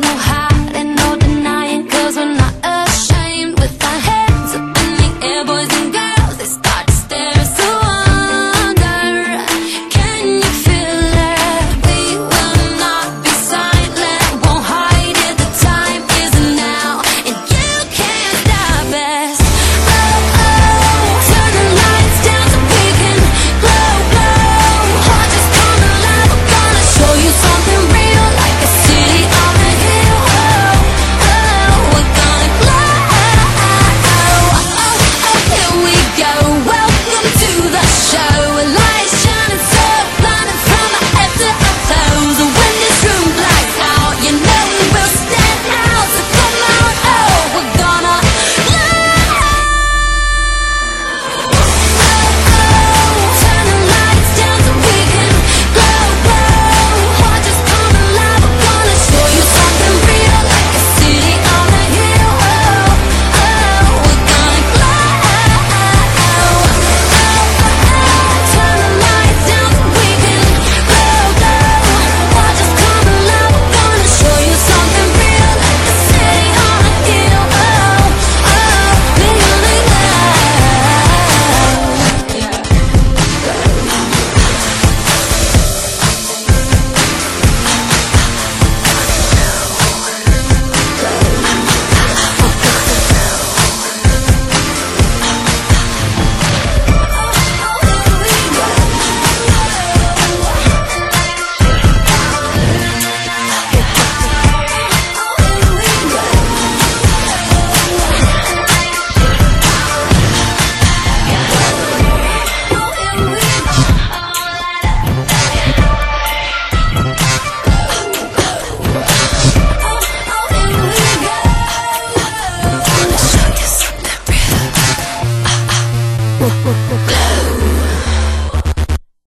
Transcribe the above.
no high.